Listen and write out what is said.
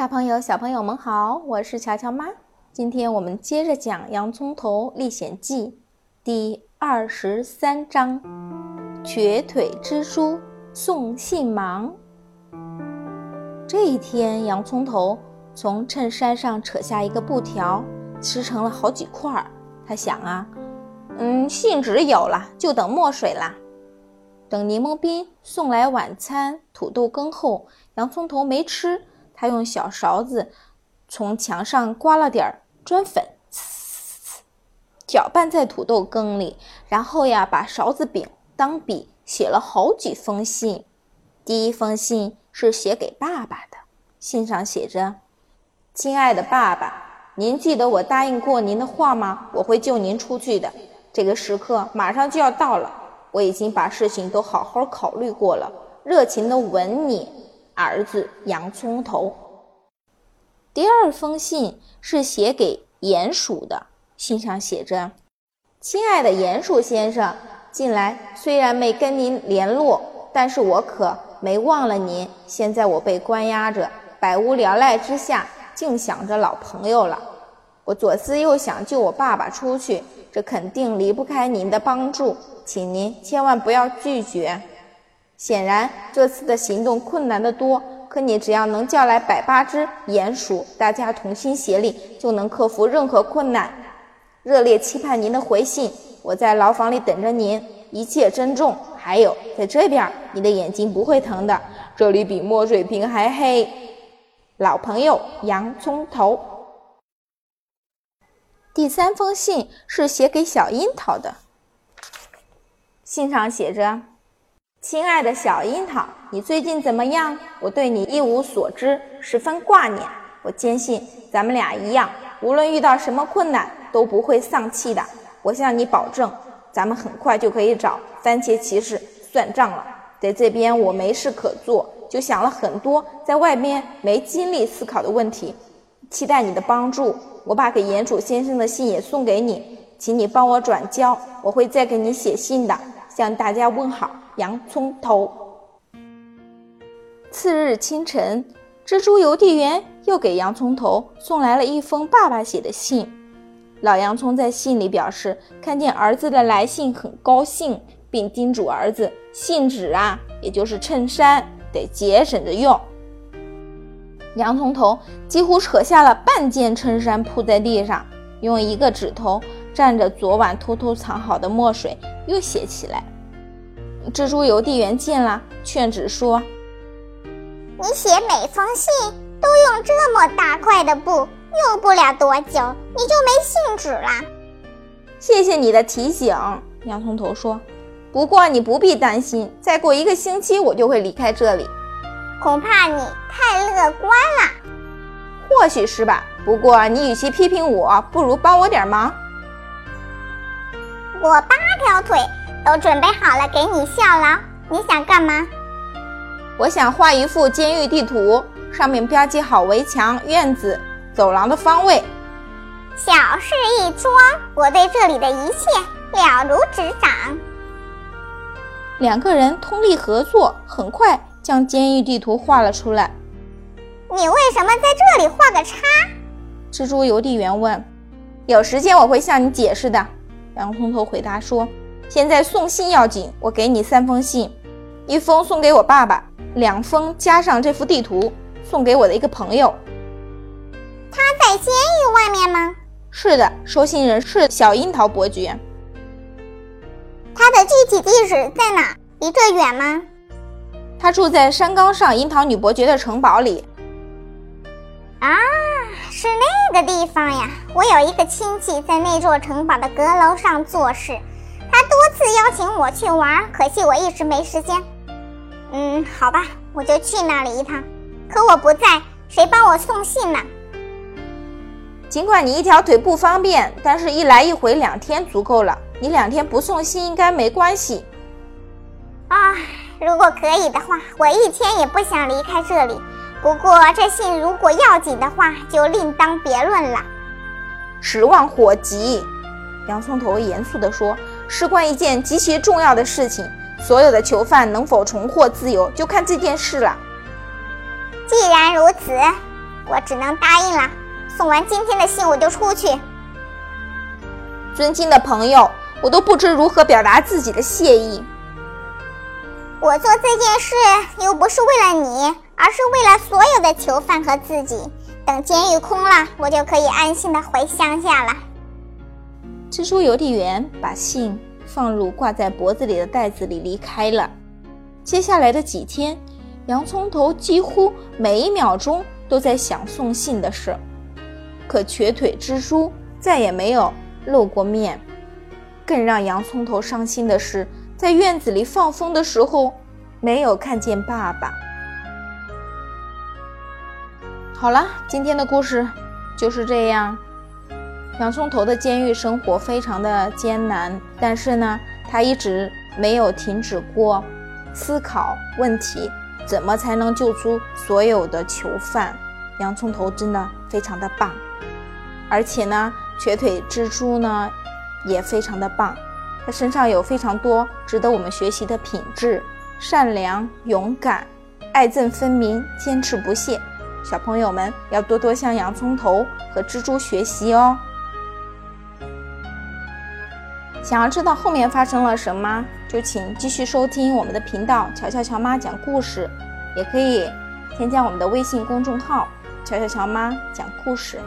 大朋友、小朋友们好，我是乔乔妈。今天我们接着讲《洋葱头历险记》第二十三章：瘸腿蜘蛛送信忙。这一天，洋葱头从衬衫上扯下一个布条，撕成了好几块儿。他想啊，嗯，信纸有了，就等墨水啦。等柠檬冰送来晚餐土豆羹后，洋葱头没吃。他用小勺子从墙上刮了点砖粉，搅拌在土豆羹里，然后呀，把勺子柄当笔，写了好几封信。第一封信是写给爸爸的，信上写着：“亲爱的爸爸，您记得我答应过您的话吗？我会救您出去的。这个时刻马上就要到了，我已经把事情都好好考虑过了。热情的吻你。”儿子洋葱头。第二封信是写给鼹鼠的，信上写着：“亲爱的鼹鼠先生，近来虽然没跟您联络，但是我可没忘了您。现在我被关押着，百无聊赖之下，竟想着老朋友了。我左思右想救我爸爸出去，这肯定离不开您的帮助，请您千万不要拒绝。”显然，这次的行动困难得多。可你只要能叫来百八只鼹鼠，大家同心协力，就能克服任何困难。热烈期盼您的回信。我在牢房里等着您，一切珍重。还有，在这边，你的眼睛不会疼的，这里比墨水瓶还黑。老朋友，洋葱头。第三封信是写给小樱桃的，信上写着。亲爱的小樱桃，你最近怎么样？我对你一无所知，十分挂念。我坚信咱们俩一样，无论遇到什么困难都不会丧气的。我向你保证，咱们很快就可以找番茄骑士算账了。在这边我没事可做，就想了很多在外边没精力思考的问题，期待你的帮助。我把给鼹鼠先生的信也送给你，请你帮我转交，我会再给你写信的，向大家问好。洋葱头。次日清晨，蜘蛛邮递员又给洋葱头送来了一封爸爸写的信。老洋葱在信里表示，看见儿子的来信很高兴，并叮嘱儿子，信纸啊，也就是衬衫，得节省着用。洋葱头几乎扯下了半件衬衫，铺在地上，用一个指头蘸着昨晚偷偷藏好的墨水，又写起来。蜘蛛邮递员见了，劝止说：“你写每封信都用这么大块的布，用不了多久你就没信纸了。”谢谢你的提醒，洋葱头说。不过你不必担心，再过一个星期我就会离开这里。恐怕你太乐观了。或许是吧。不过你与其批评我，不如帮我点忙。我八条腿。都准备好了，给你效劳。你想干嘛？我想画一幅监狱地图，上面标记好围墙、院子、走廊的方位。小事一桩，我对这里的一切了如指掌。两个人通力合作，很快将监狱地图画了出来。你为什么在这里画个叉？蜘蛛邮递员问。有时间我会向你解释的。洋葱头回答说。现在送信要紧，我给你三封信，一封送给我爸爸，两封加上这幅地图送给我的一个朋友。他在监狱外面吗？是的，收信人是小樱桃伯爵。他的具体地址在哪？离这远吗？他住在山岗上樱桃女伯爵的城堡里。啊，是那个地方呀！我有一个亲戚在那座城堡的阁楼上做事。次邀请我去玩，可惜我一直没时间。嗯，好吧，我就去那里一趟。可我不在，谁帮我送信呢？尽管你一条腿不方便，但是一来一回两天足够了。你两天不送信应该没关系。啊，如果可以的话，我一天也不想离开这里。不过这信如果要紧的话，就另当别论了。十万火急，洋葱头严肃地说。事关一件极其重要的事情，所有的囚犯能否重获自由，就看这件事了。既然如此，我只能答应了。送完今天的信，我就出去。尊敬的朋友，我都不知如何表达自己的谢意。我做这件事又不是为了你，而是为了所有的囚犯和自己。等监狱空了，我就可以安心的回乡下了。蜘蛛邮递员把信放入挂在脖子里的袋子里离开了。接下来的几天，洋葱头几乎每一秒钟都在想送信的事。可瘸腿蜘蛛再也没有露过面。更让洋葱头伤心的是，在院子里放风的时候，没有看见爸爸。好了，今天的故事就是这样。洋葱头的监狱生活非常的艰难，但是呢，他一直没有停止过思考问题，怎么才能救出所有的囚犯？洋葱头真的非常的棒，而且呢，瘸腿蜘蛛呢也非常的棒，他身上有非常多值得我们学习的品质：善良、勇敢、爱憎分明、坚持不懈。小朋友们要多多向洋葱头和蜘蛛学习哦。想要知道后面发生了什么，就请继续收听我们的频道“乔乔乔妈讲故事”，也可以添加我们的微信公众号“乔乔乔妈讲故事”。